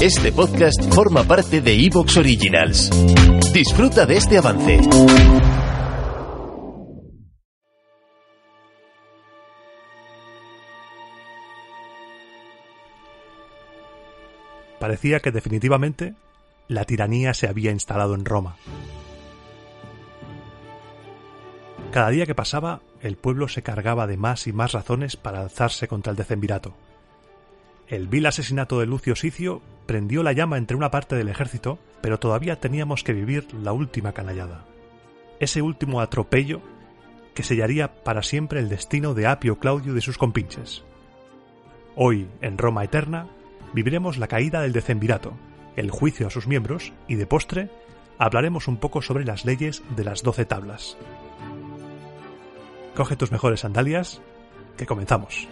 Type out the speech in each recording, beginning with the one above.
Este podcast forma parte de Evox Originals. Disfruta de este avance. Parecía que definitivamente la tiranía se había instalado en Roma. Cada día que pasaba, el pueblo se cargaba de más y más razones para alzarse contra el decemvirato. El vil asesinato de Lucio Sicio prendió la llama entre una parte del ejército, pero todavía teníamos que vivir la última canallada. Ese último atropello que sellaría para siempre el destino de Apio Claudio y de sus compinches. Hoy, en Roma Eterna, viviremos la caída del decemvirato, el juicio a sus miembros y, de postre, hablaremos un poco sobre las leyes de las doce tablas. Coge tus mejores sandalias, que comenzamos.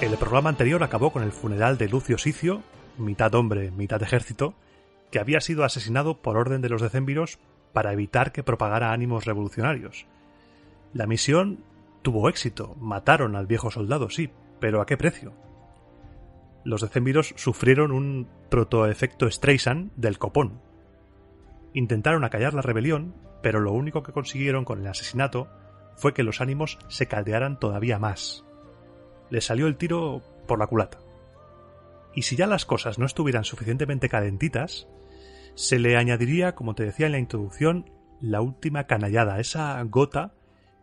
El programa anterior acabó con el funeral de Lucio Sicio, mitad hombre, mitad ejército, que había sido asesinado por orden de los decemviros para evitar que propagara ánimos revolucionarios. La misión tuvo éxito, mataron al viejo soldado, sí, pero ¿a qué precio? Los decemviros sufrieron un protoefecto Streisand del copón. Intentaron acallar la rebelión, pero lo único que consiguieron con el asesinato fue que los ánimos se caldearan todavía más. Le salió el tiro por la culata. Y si ya las cosas no estuvieran suficientemente calentitas, se le añadiría, como te decía en la introducción, la última canallada, esa gota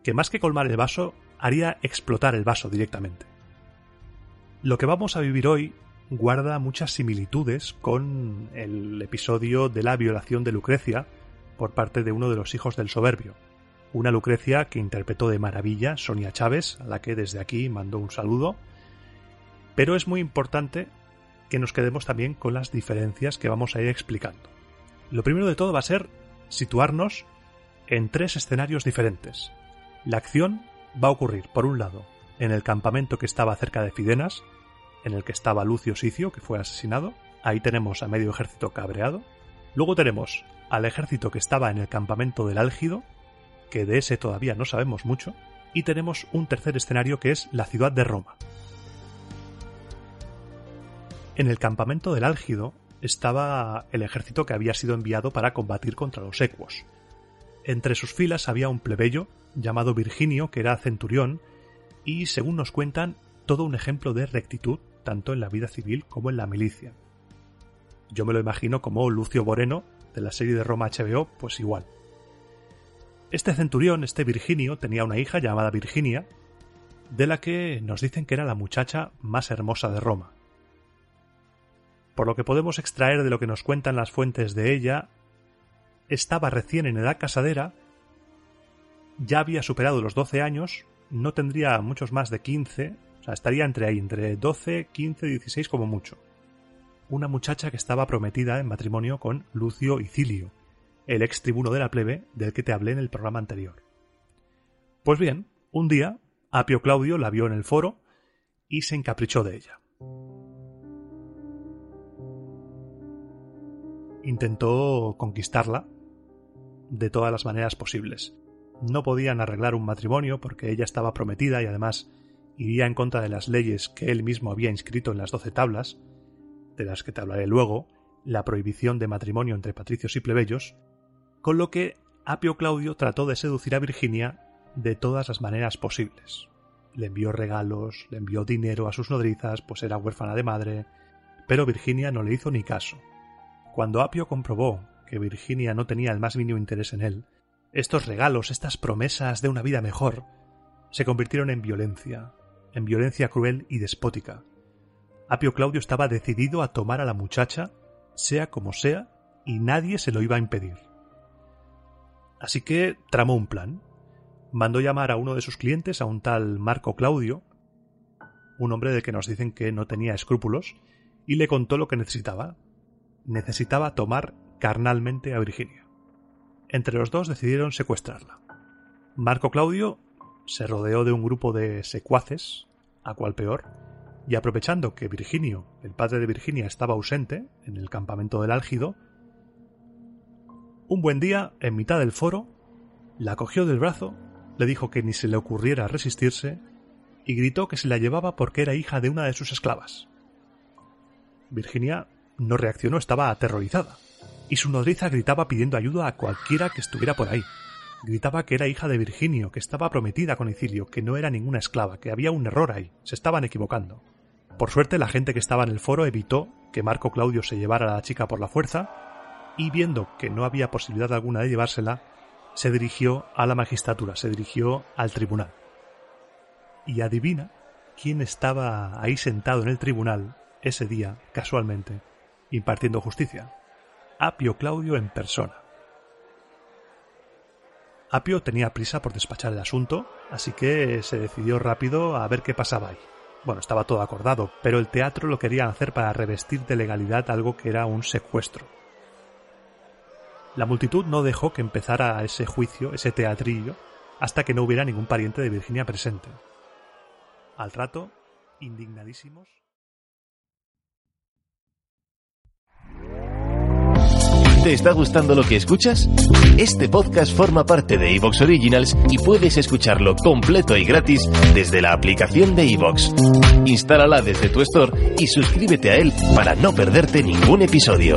que más que colmar el vaso, haría explotar el vaso directamente. Lo que vamos a vivir hoy guarda muchas similitudes con el episodio de la violación de Lucrecia por parte de uno de los hijos del soberbio. Una Lucrecia que interpretó de maravilla Sonia Chávez, a la que desde aquí mando un saludo. Pero es muy importante que nos quedemos también con las diferencias que vamos a ir explicando. Lo primero de todo va a ser situarnos en tres escenarios diferentes. La acción va a ocurrir, por un lado, en el campamento que estaba cerca de Fidenas, en el que estaba Lucio Sicio, que fue asesinado. Ahí tenemos a medio ejército cabreado. Luego tenemos al ejército que estaba en el campamento del Álgido, que de ese todavía no sabemos mucho. Y tenemos un tercer escenario que es la ciudad de Roma. En el campamento del Álgido estaba el ejército que había sido enviado para combatir contra los ecuos. Entre sus filas había un plebeyo llamado Virginio, que era centurión, y, según nos cuentan, todo un ejemplo de rectitud tanto en la vida civil como en la milicia. Yo me lo imagino como Lucio Boreno, de la serie de Roma HBO, pues igual. Este centurión, este Virginio, tenía una hija llamada Virginia, de la que nos dicen que era la muchacha más hermosa de Roma. Por lo que podemos extraer de lo que nos cuentan las fuentes de ella, estaba recién en edad casadera, ya había superado los 12 años, no tendría muchos más de 15, o sea, estaría entre ahí, entre 12, 15, 16 como mucho. Una muchacha que estaba prometida en matrimonio con Lucio Icilio, el ex tribuno de la plebe del que te hablé en el programa anterior. Pues bien, un día, Apio Claudio la vio en el foro y se encaprichó de ella. intentó conquistarla de todas las maneras posibles. No podían arreglar un matrimonio porque ella estaba prometida y además iría en contra de las leyes que él mismo había inscrito en las doce tablas, de las que te hablaré luego, la prohibición de matrimonio entre patricios y plebeyos, con lo que Apio Claudio trató de seducir a Virginia de todas las maneras posibles. Le envió regalos, le envió dinero a sus nodrizas, pues era huérfana de madre, pero Virginia no le hizo ni caso. Cuando Apio comprobó que Virginia no tenía el más mínimo interés en él, estos regalos, estas promesas de una vida mejor, se convirtieron en violencia, en violencia cruel y despótica. Apio Claudio estaba decidido a tomar a la muchacha sea como sea, y nadie se lo iba a impedir. Así que tramó un plan. Mandó llamar a uno de sus clientes, a un tal Marco Claudio, un hombre del que nos dicen que no tenía escrúpulos, y le contó lo que necesitaba. Necesitaba tomar carnalmente a Virginia. Entre los dos decidieron secuestrarla. Marco Claudio se rodeó de un grupo de secuaces, a cual peor, y aprovechando que Virginio, el padre de Virginia, estaba ausente en el campamento del Álgido, un buen día, en mitad del foro, la cogió del brazo, le dijo que ni se le ocurriera resistirse y gritó que se la llevaba porque era hija de una de sus esclavas. Virginia no reaccionó, estaba aterrorizada, y su nodriza gritaba pidiendo ayuda a cualquiera que estuviera por ahí. Gritaba que era hija de Virginio, que estaba prometida con Icilio, que no era ninguna esclava, que había un error ahí, se estaban equivocando. Por suerte la gente que estaba en el foro evitó que Marco Claudio se llevara a la chica por la fuerza, y viendo que no había posibilidad alguna de llevársela, se dirigió a la magistratura, se dirigió al tribunal. Y adivina quién estaba ahí sentado en el tribunal ese día, casualmente, impartiendo justicia. Apio Claudio en persona. Apio tenía prisa por despachar el asunto, así que se decidió rápido a ver qué pasaba ahí. Bueno, estaba todo acordado, pero el teatro lo quería hacer para revestir de legalidad algo que era un secuestro. La multitud no dejó que empezara ese juicio, ese teatrillo, hasta que no hubiera ningún pariente de Virginia presente. Al rato, indignadísimos. ¿Te está gustando lo que escuchas? Este podcast forma parte de Evox Originals y puedes escucharlo completo y gratis desde la aplicación de Evox. Instálala desde tu store y suscríbete a él para no perderte ningún episodio.